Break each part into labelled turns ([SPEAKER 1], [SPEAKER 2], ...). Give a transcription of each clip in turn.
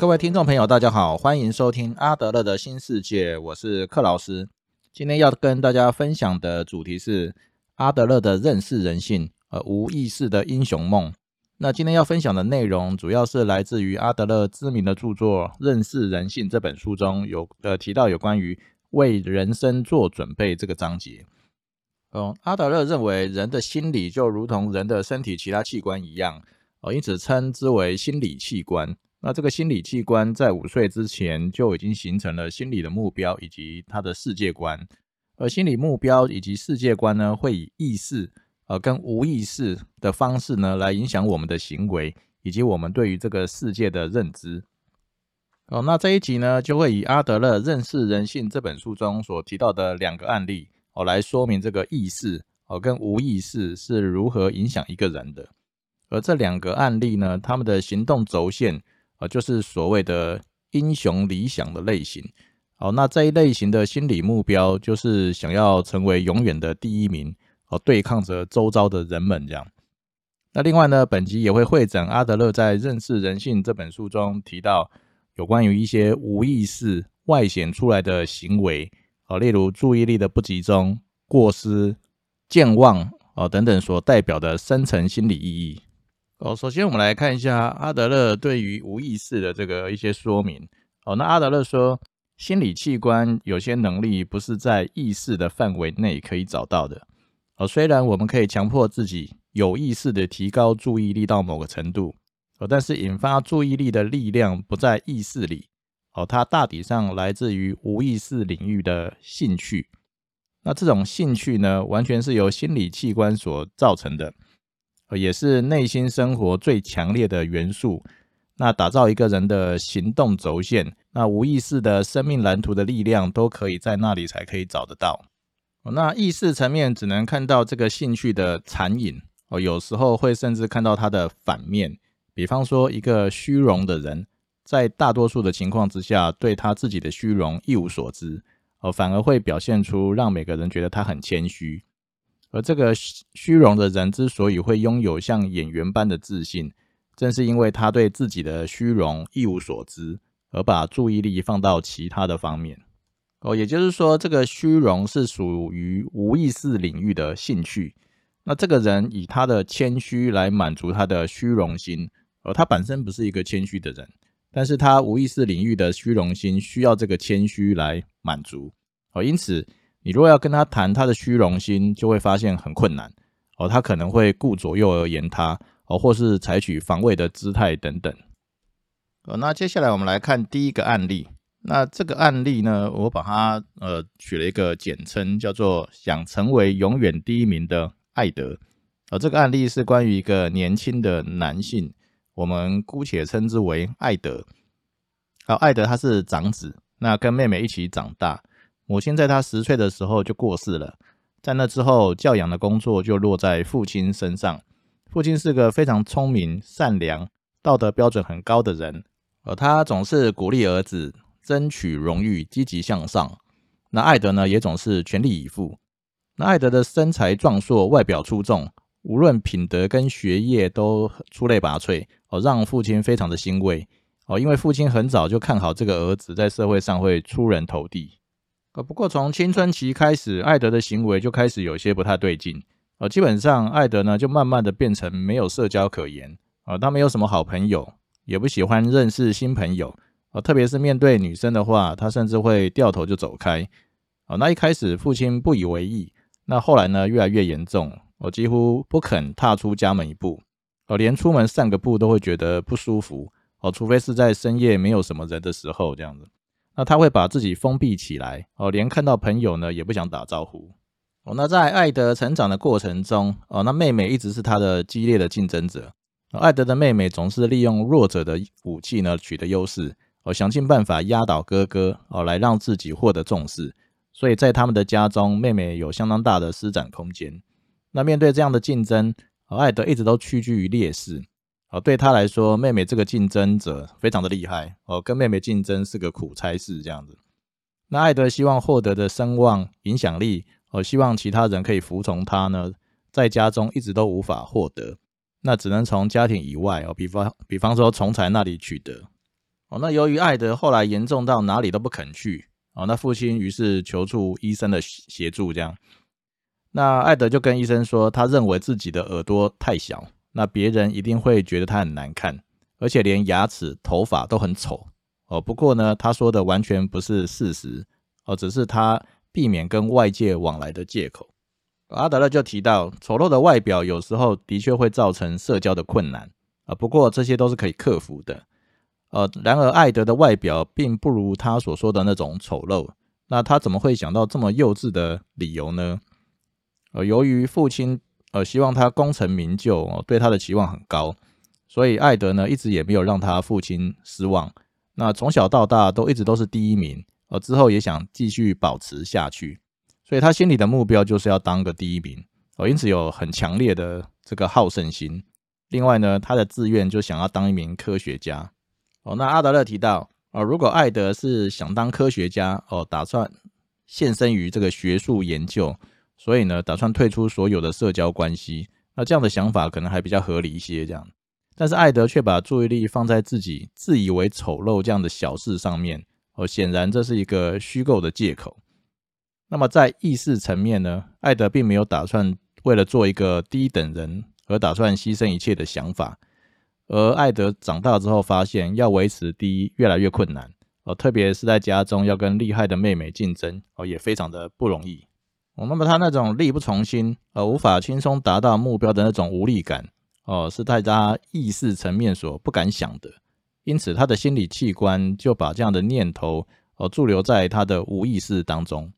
[SPEAKER 1] 各位听众朋友，大家好，欢迎收听阿德勒的新世界，我是克劳斯。今天要跟大家分享的主题是阿德勒的认识人性，呃，无意识的英雄梦。那今天要分享的内容，主要是来自于阿德勒知名的著作《认识人性》这本书中有呃提到有关于为人生做准备这个章节。哦，阿德勒认为人的心理就如同人的身体其他器官一样，哦，因此称之为心理器官。那这个心理器官在五岁之前就已经形成了心理的目标以及他的世界观，而心理目标以及世界观呢，会以意识呃跟无意识的方式呢来影响我们的行为以及我们对于这个世界的认知。哦，那这一集呢就会以阿德勒《认识人性》这本书中所提到的两个案例哦来说明这个意识哦跟无意识是如何影响一个人的，而这两个案例呢，他们的行动轴线。呃，就是所谓的英雄理想的类型。好，那这一类型的心理目标就是想要成为永远的第一名，哦，对抗着周遭的人们这样。那另外呢，本集也会会诊阿德勒在《认识人性》这本书中提到有关于一些无意识外显出来的行为，哦，例如注意力的不集中、过失、健忘哦等等所代表的深层心理意义。哦，首先我们来看一下阿德勒对于无意识的这个一些说明。哦，那阿德勒说，心理器官有些能力不是在意识的范围内可以找到的。哦，虽然我们可以强迫自己有意识的提高注意力到某个程度，哦，但是引发注意力的力量不在意识里。哦，它大体上来自于无意识领域的兴趣。那这种兴趣呢，完全是由心理器官所造成的。也是内心生活最强烈的元素。那打造一个人的行动轴线，那无意识的生命蓝图的力量，都可以在那里才可以找得到。那意识层面只能看到这个兴趣的残影哦，有时候会甚至看到它的反面。比方说，一个虚荣的人，在大多数的情况之下，对他自己的虚荣一无所知哦，反而会表现出让每个人觉得他很谦虚。而这个虚荣的人之所以会拥有像演员般的自信，正是因为他对自己的虚荣一无所知，而把注意力放到其他的方面。哦，也就是说，这个虚荣是属于无意识领域的兴趣。那这个人以他的谦虚来满足他的虚荣心，而他本身不是一个谦虚的人，但是他无意识领域的虚荣心需要这个谦虚来满足。哦，因此。你如果要跟他谈他的虚荣心，就会发现很困难哦。他可能会顾左右而言他哦，或是采取防卫的姿态等等。哦，那接下来我们来看第一个案例。那这个案例呢，我把它呃取了一个简称，叫做“想成为永远第一名的艾德”。而这个案例是关于一个年轻的男性，我们姑且称之为艾德。好，艾德他是长子，那跟妹妹一起长大。母亲在他十岁的时候就过世了，在那之后，教养的工作就落在父亲身上。父亲是个非常聪明、善良、道德标准很高的人，而他总是鼓励儿子争取荣誉、积极向上。那艾德呢，也总是全力以赴。那艾德的身材壮硕，外表出众，无论品德跟学业都出类拔萃，哦，让父亲非常的欣慰。哦，因为父亲很早就看好这个儿子在社会上会出人头地。呃，不过从青春期开始，艾德的行为就开始有些不太对劲。呃，基本上艾德呢，就慢慢的变成没有社交可言。呃，他没有什么好朋友，也不喜欢认识新朋友。呃，特别是面对女生的话，他甚至会掉头就走开。呃，那一开始父亲不以为意，那后来呢，越来越严重。我几乎不肯踏出家门一步。呃，连出门散个步都会觉得不舒服。哦，除非是在深夜没有什么人的时候，这样子。那他会把自己封闭起来哦，连看到朋友呢也不想打招呼哦。那在艾德成长的过程中哦，那妹妹一直是他的激烈的竞争者。艾德的妹妹总是利用弱者的武器呢取得优势哦，想尽办法压倒哥哥哦，来让自己获得重视。所以在他们的家中，妹妹有相当大的施展空间。那面对这样的竞争，艾德一直都屈居于劣势。哦，对他来说，妹妹这个竞争者非常的厉害哦，跟妹妹竞争是个苦差事这样子。那艾德希望获得的声望、影响力，哦，希望其他人可以服从他呢，在家中一直都无法获得，那只能从家庭以外哦，比方比方说从才那里取得。哦，那由于艾德后来严重到哪里都不肯去，哦，那父亲于是求助医生的协助，这样，那艾德就跟医生说，他认为自己的耳朵太小，那别人一定会觉得他很难看，而且连牙齿、头发都很丑。哦，不过呢，他说的完全不是事实，哦，只是他避免跟外界往来的借口。阿德勒就提到，丑陋的外表有时候的确会造成社交的困难，啊，不过这些都是可以克服的。呃，然而艾德的外表并不如他所说的那种丑陋。那他怎么会想到这么幼稚的理由呢？呃，由于父亲呃希望他功成名就，哦，对他的期望很高，所以艾德呢一直也没有让他父亲失望。那从小到大都一直都是第一名，呃，之后也想继续保持下去，所以他心里的目标就是要当个第一名，哦，因此有很强烈的这个好胜心。另外呢，他的志愿就想要当一名科学家。哦，那阿德勒提到，哦，如果艾德是想当科学家，哦，打算献身于这个学术研究，所以呢，打算退出所有的社交关系，那这样的想法可能还比较合理一些。这样，但是艾德却把注意力放在自己自以为丑陋这样的小事上面，哦，显然这是一个虚构的借口。那么在意识层面呢，艾德并没有打算为了做一个低等人而打算牺牲一切的想法。而艾德长大之后，发现要维持第一越来越困难哦，特别是在家中要跟厉害的妹妹竞争哦，也非常的不容易哦。那么他那种力不从心而无法轻松达到目标的那种无力感哦，是大家意识层面所不敢想的，因此他的心理器官就把这样的念头哦驻留在他的无意识当中。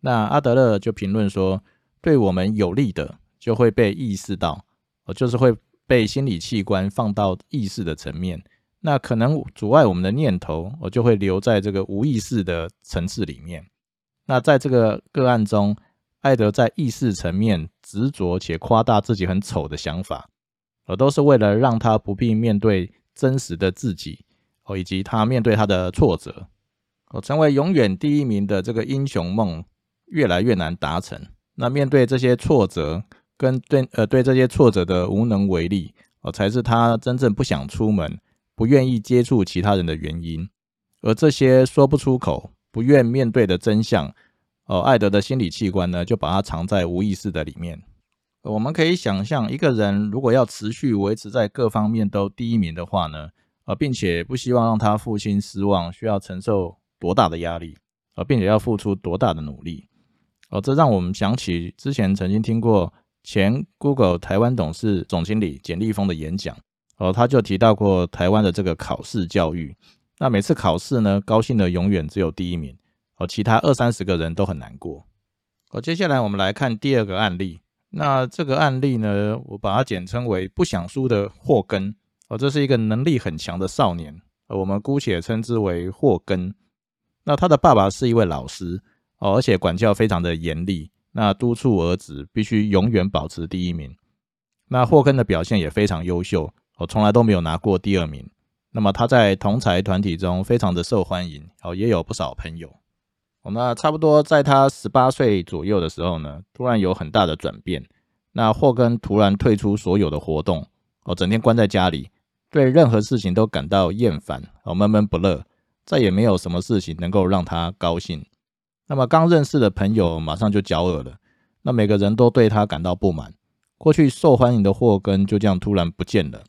[SPEAKER 1] 那阿德勒就评论说，对我们有利的就会被意识到哦，就是会。被心理器官放到意识的层面，那可能阻碍我们的念头，我就会留在这个无意识的层次里面。那在这个个案中，艾德在意识层面执着且夸大自己很丑的想法，而都是为了让他不必面对真实的自己，哦，以及他面对他的挫折，哦，成为永远第一名的这个英雄梦越来越难达成。那面对这些挫折。跟对呃对这些挫折的无能为力哦，才是他真正不想出门、不愿意接触其他人的原因。而这些说不出口、不愿面对的真相，哦，艾德的心理器官呢，就把它藏在无意识的里面。我们可以想象，一个人如果要持续维持在各方面都第一名的话呢，呃，并且不希望让他父亲失望，需要承受多大的压力，呃，并且要付出多大的努力。哦，这让我们想起之前曾经听过。前 Google 台湾董事总经理简立峰的演讲，哦，他就提到过台湾的这个考试教育。那每次考试呢，高兴的永远只有第一名，哦，其他二三十个人都很难过。哦，接下来我们来看第二个案例。那这个案例呢，我把它简称为不想输的霍根。哦，这是一个能力很强的少年，我们姑且称之为霍根。那他的爸爸是一位老师，哦，而且管教非常的严厉。那督促儿子必须永远保持第一名。那霍根的表现也非常优秀，我从来都没有拿过第二名。那么他在同才团体中非常的受欢迎，哦，也有不少朋友。那差不多在他十八岁左右的时候呢，突然有很大的转变。那霍根突然退出所有的活动，哦，整天关在家里，对任何事情都感到厌烦，哦，闷闷不乐，再也没有什么事情能够让他高兴。那么刚认识的朋友马上就交恶了，那每个人都对他感到不满。过去受欢迎的霍根就这样突然不见了。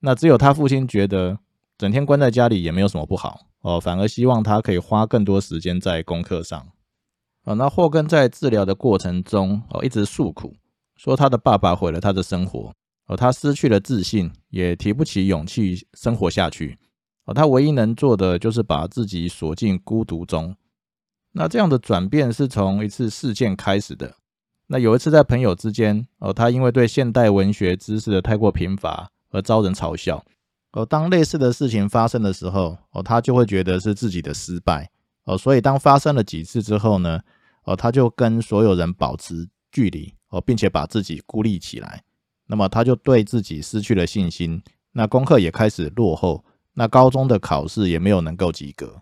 [SPEAKER 1] 那只有他父亲觉得整天关在家里也没有什么不好哦，反而希望他可以花更多时间在功课上。哦，那霍根在治疗的过程中哦一直诉苦，说他的爸爸毁了他的生活，哦他失去了自信，也提不起勇气生活下去。哦，他唯一能做的就是把自己锁进孤独中。那这样的转变是从一次事件开始的。那有一次在朋友之间，哦，他因为对现代文学知识的太过贫乏而遭人嘲笑。哦，当类似的事情发生的时候，哦，他就会觉得是自己的失败。哦，所以当发生了几次之后呢，哦，他就跟所有人保持距离，哦，并且把自己孤立起来。那么他就对自己失去了信心。那功课也开始落后。那高中的考试也没有能够及格。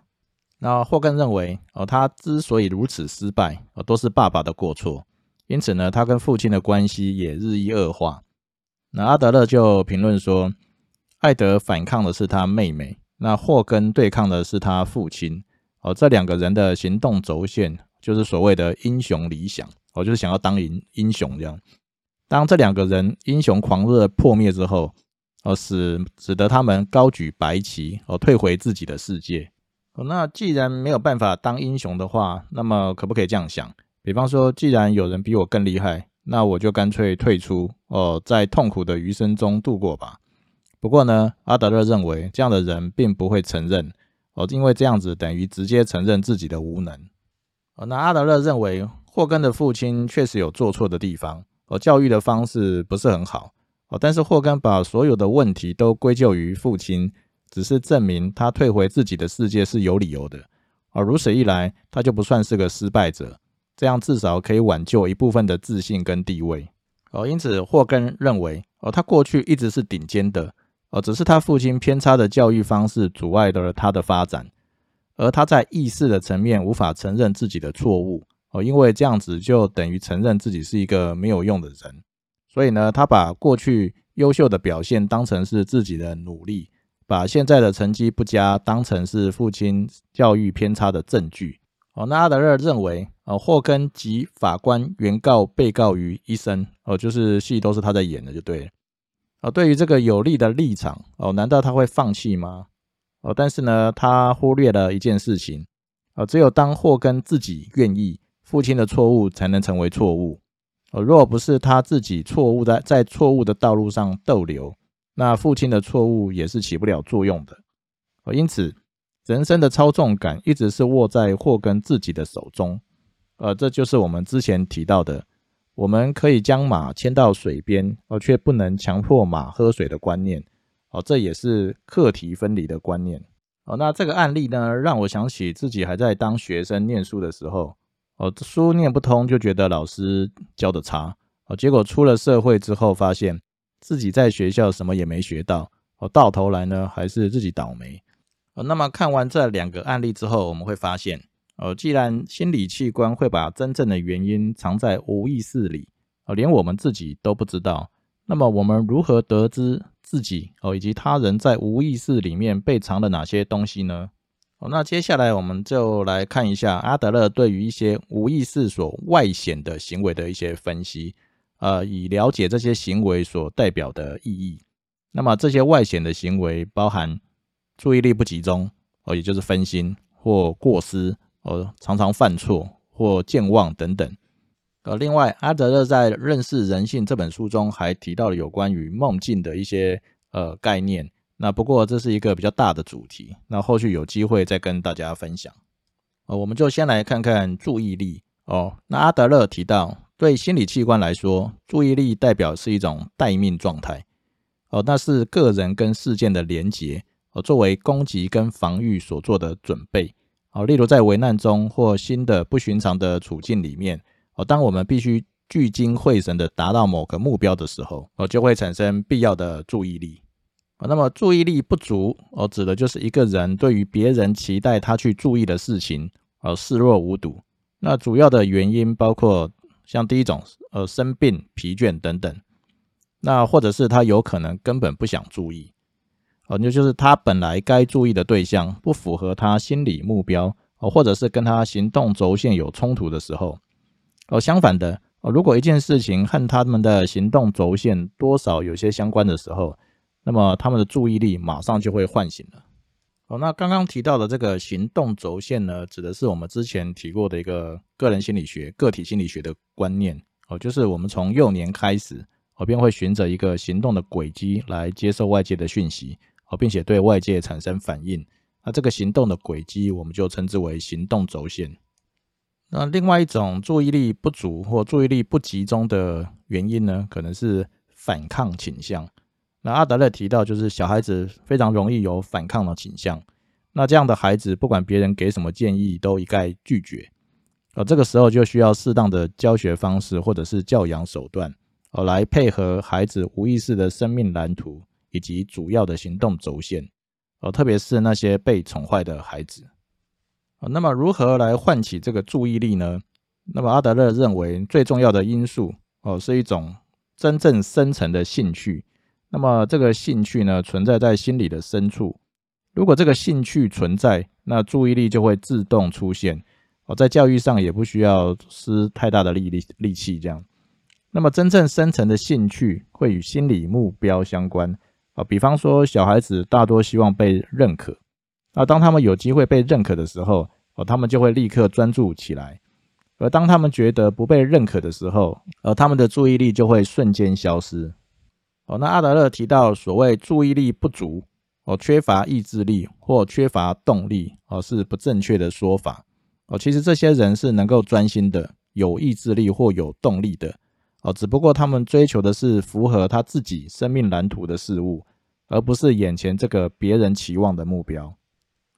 [SPEAKER 1] 那霍根认为，哦，他之所以如此失败，哦，都是爸爸的过错。因此呢，他跟父亲的关系也日益恶化。那阿德勒就评论说，艾德反抗的是他妹妹，那霍根对抗的是他父亲。哦，这两个人的行动轴线就是所谓的英雄理想，哦，就是想要当英英雄这样。当这两个人英雄狂热破灭之后，哦，使使得他们高举白旗，哦，退回自己的世界。哦，那既然没有办法当英雄的话，那么可不可以这样想？比方说，既然有人比我更厉害，那我就干脆退出，哦，在痛苦的余生中度过吧。不过呢，阿德勒认为这样的人并不会承认。哦，因为这样子等于直接承认自己的无能。哦，那阿德勒认为霍根的父亲确实有做错的地方，哦，教育的方式不是很好。哦，但是霍根把所有的问题都归咎于父亲，只是证明他退回自己的世界是有理由的。哦，如此一来，他就不算是个失败者，这样至少可以挽救一部分的自信跟地位。哦，因此霍根认为，哦，他过去一直是顶尖的。哦，只是他父亲偏差的教育方式阻碍了他的发展，而他在意识的层面无法承认自己的错误哦，因为这样子就等于承认自己是一个没有用的人，所以呢，他把过去优秀的表现当成是自己的努力，把现在的成绩不佳当成是父亲教育偏差的证据哦。那阿德勒认为，哦，霍根及法官原告被告于一身哦，就是戏都是他在演的，就对了。哦，对于这个有利的立场，哦，难道他会放弃吗？哦，但是呢，他忽略了一件事情，哦，只有当霍根自己愿意，父亲的错误才能成为错误。哦，若不是他自己错误在在错误的道路上逗留，那父亲的错误也是起不了作用的。哦，因此，人生的操纵感一直是握在霍根自己的手中。呃，这就是我们之前提到的。我们可以将马牵到水边，而却不能强迫马喝水的观念，哦，这也是课题分离的观念。哦，那这个案例呢，让我想起自己还在当学生念书的时候，哦，书念不通就觉得老师教的差，哦，结果出了社会之后，发现自己在学校什么也没学到，哦，到头来呢还是自己倒霉。哦，那么看完这两个案例之后，我们会发现。呃，既然心理器官会把真正的原因藏在无意识里，呃，连我们自己都不知道，那么我们如何得知自己哦以及他人在无意识里面被藏了哪些东西呢？哦，那接下来我们就来看一下阿德勒对于一些无意识所外显的行为的一些分析，呃，以了解这些行为所代表的意义。那么这些外显的行为包含注意力不集中，哦，也就是分心或过失。哦，常常犯错或健忘等等。呃，另外，阿德勒在《认识人性》这本书中还提到了有关于梦境的一些呃概念。那不过这是一个比较大的主题，那后续有机会再跟大家分享。呃，我们就先来看看注意力哦。那阿德勒提到，对心理器官来说，注意力代表是一种待命状态。哦，那是个人跟事件的连结，哦，作为攻击跟防御所做的准备。哦，例如在危难中或新的不寻常的处境里面，哦，当我们必须聚精会神的达到某个目标的时候，哦，就会产生必要的注意力。哦，那么注意力不足，哦，指的就是一个人对于别人期待他去注意的事情，哦，视若无睹。那主要的原因包括像第一种，呃，生病、疲倦等等。那或者是他有可能根本不想注意。哦，那就是他本来该注意的对象不符合他心理目标哦，或者是跟他行动轴线有冲突的时候哦。相反的哦，如果一件事情和他们的行动轴线多少有些相关的时候，那么他们的注意力马上就会唤醒了。哦，那刚刚提到的这个行动轴线呢，指的是我们之前提过的一个个人心理学、个体心理学的观念哦，就是我们从幼年开始，我便会循着一个行动的轨迹来接受外界的讯息。哦，并且对外界产生反应，那这个行动的轨迹，我们就称之为行动轴线。那另外一种注意力不足或注意力不集中的原因呢，可能是反抗倾向。那阿德勒提到，就是小孩子非常容易有反抗的倾向。那这样的孩子，不管别人给什么建议，都一概拒绝。而这个时候就需要适当的教学方式或者是教养手段，哦，来配合孩子无意识的生命蓝图。以及主要的行动轴线，哦，特别是那些被宠坏的孩子，啊，那么如何来唤起这个注意力呢？那么阿德勒认为最重要的因素，哦，是一种真正深层的兴趣。那么这个兴趣呢，存在在心理的深处。如果这个兴趣存在，那注意力就会自动出现。哦，在教育上也不需要施太大的力力力气，这样。那么真正深层的兴趣会与心理目标相关。啊，比方说小孩子大多希望被认可，那当他们有机会被认可的时候，哦，他们就会立刻专注起来；而当他们觉得不被认可的时候，而他们的注意力就会瞬间消失。哦，那阿德勒提到所谓注意力不足，哦，缺乏意志力或缺乏动力，哦，是不正确的说法。哦，其实这些人是能够专心的，有意志力或有动力的。哦，只不过他们追求的是符合他自己生命蓝图的事物，而不是眼前这个别人期望的目标。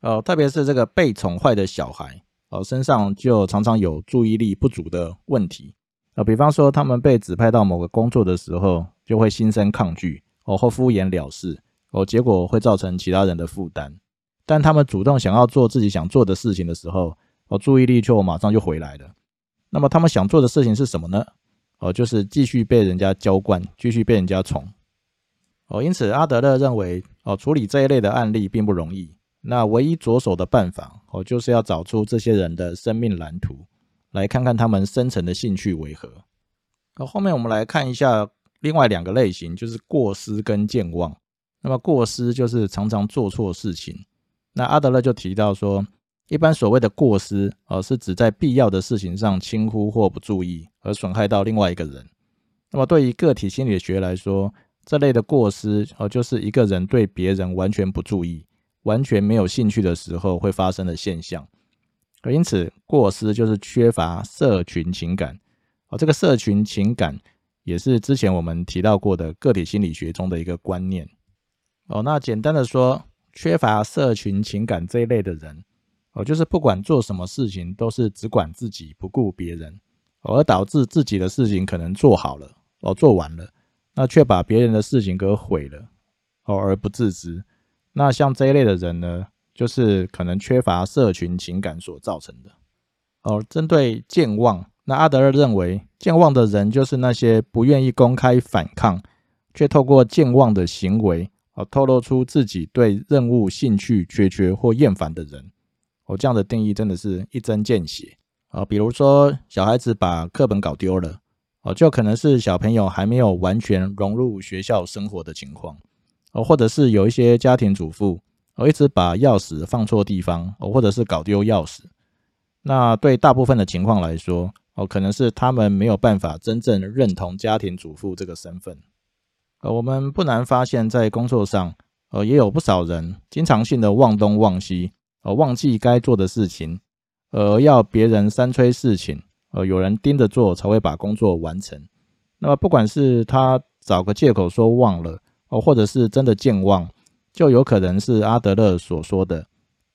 [SPEAKER 1] 哦，特别是这个被宠坏的小孩，哦，身上就常常有注意力不足的问题。啊，比方说他们被指派到某个工作的时候，就会心生抗拒，哦，或敷衍了事，哦，结果会造成其他人的负担。但他们主动想要做自己想做的事情的时候，哦，注意力就马上就回来了。那么他们想做的事情是什么呢？哦，就是继续被人家浇灌，继续被人家宠。哦，因此阿德勒认为，哦，处理这一类的案例并不容易。那唯一着手的办法，哦，就是要找出这些人的生命蓝图，来看看他们深层的兴趣为何。那后面我们来看一下另外两个类型，就是过失跟健忘。那么过失就是常常做错事情。那阿德勒就提到说。一般所谓的过失，呃，是指在必要的事情上轻忽或不注意，而损害到另外一个人。那么，对于个体心理学来说，这类的过失，哦，就是一个人对别人完全不注意、完全没有兴趣的时候会发生的现象。而因此，过失就是缺乏社群情感。哦，这个社群情感也是之前我们提到过的个体心理学中的一个观念。哦，那简单的说，缺乏社群情感这一类的人。哦，就是不管做什么事情，都是只管自己，不顾别人，而导致自己的事情可能做好了，哦，做完了，那却把别人的事情给毁了，哦，而不自知。那像这一类的人呢，就是可能缺乏社群情感所造成的。哦，针对健忘，那阿德勒认为，健忘的人就是那些不愿意公开反抗，却透过健忘的行为，哦，透露出自己对任务兴趣缺缺或厌烦的人。哦，这样的定义真的是一针见血啊！比如说，小孩子把课本搞丢了，哦，就可能是小朋友还没有完全融入学校生活的情况，哦，或者是有一些家庭主妇，哦，一直把钥匙放错地方，哦，或者是搞丢钥匙。那对大部分的情况来说，哦，可能是他们没有办法真正认同家庭主妇这个身份。呃，我们不难发现，在工作上，呃，也有不少人经常性的忘东忘西。呃，忘记该做的事情，而要别人三催四请，呃，有人盯着做才会把工作完成。那么，不管是他找个借口说忘了，哦，或者是真的健忘，就有可能是阿德勒所说的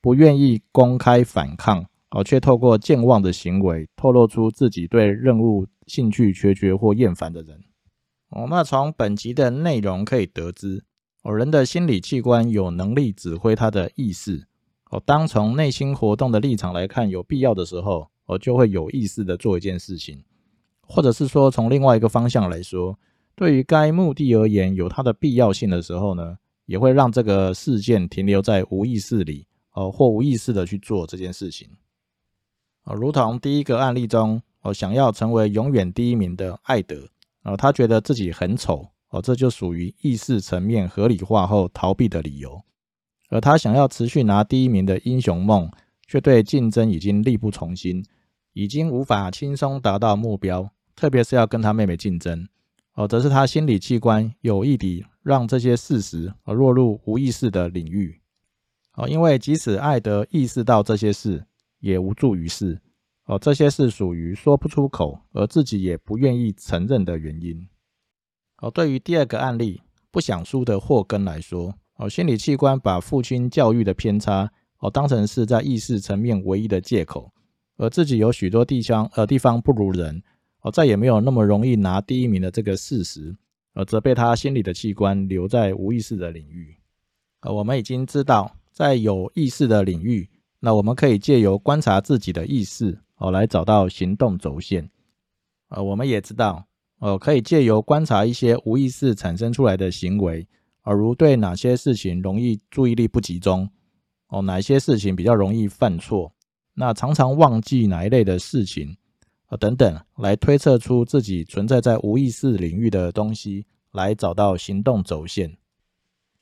[SPEAKER 1] 不愿意公开反抗，哦，却透过健忘的行为透露出自己对任务兴趣缺缺或厌烦的人。哦，那从本集的内容可以得知，哦，人的心理器官有能力指挥他的意识。哦，当从内心活动的立场来看，有必要的时候，我就会有意识的做一件事情，或者是说从另外一个方向来说，对于该目的而言有它的必要性的时候呢，也会让这个事件停留在无意识里，哦，或无意识的去做这件事情。哦，如同第一个案例中，哦，想要成为永远第一名的艾德，哦，他觉得自己很丑，哦，这就属于意识层面合理化后逃避的理由。而他想要持续拿第一名的英雄梦，却对竞争已经力不从心，已经无法轻松达到目标，特别是要跟他妹妹竞争，哦，则是他心理器官有意地让这些事实而落入无意识的领域，哦，因为即使艾德意识到这些事，也无助于事，哦，这些事属于说不出口，而自己也不愿意承认的原因，哦，对于第二个案例不想输的霍根来说。哦，心理器官把父亲教育的偏差哦当成是在意识层面唯一的借口，而自己有许多地方呃地方不如人哦，再也没有那么容易拿第一名的这个事实，而则被他心理的器官留在无意识的领域。呃，我们已经知道，在有意识的领域，那我们可以借由观察自己的意识哦来找到行动轴线。呃，我们也知道哦，可以借由观察一些无意识产生出来的行为。而如对哪些事情容易注意力不集中，哦，哪些事情比较容易犯错，那常常忘记哪一类的事情，啊等等，来推测出自己存在在无意识领域的东西，来找到行动轴线。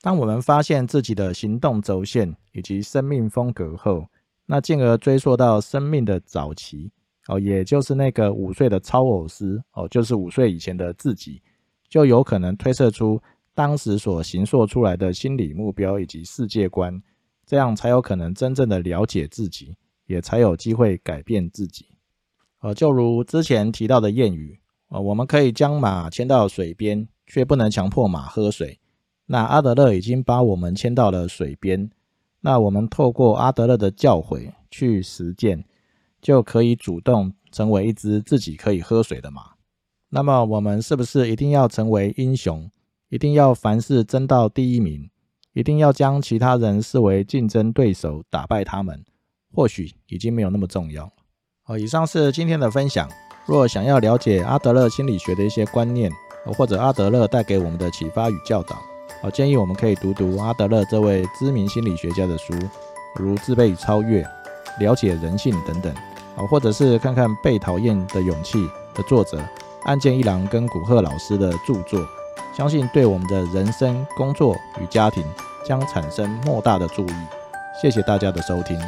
[SPEAKER 1] 当我们发现自己的行动轴线以及生命风格后，那进而追溯到生命的早期，哦，也就是那个五岁的超偶师，哦，就是五岁以前的自己，就有可能推测出当时所形塑出来的心理目标以及世界观，这样才有可能真正的了解自己，也才有机会改变自己。呃，就如之前提到的谚语，呃，我们可以将马牵到水边，却不能强迫马喝水。那阿德勒已经把我们牵到了水边，那我们透过阿德勒的教诲去实践，就可以主动成为一只自己可以喝水的马。那么我们是不是一定要成为英雄？一定要凡事争到第一名？一定要将其他人视为竞争对手，打败他们？或许已经没有那么重要。好，以上是今天的分享。若想要了解阿德勒心理学的一些观念，或者阿德勒带给我们的启发与教导。好，建议我们可以读读阿德勒这位知名心理学家的书，如《自卑与超越》、《了解人性》等等。好，或者是看看《被讨厌的勇气》的作者岸见一郎跟古贺老师的著作，相信对我们的人生、工作与家庭将产生莫大的注意。谢谢大家的收听。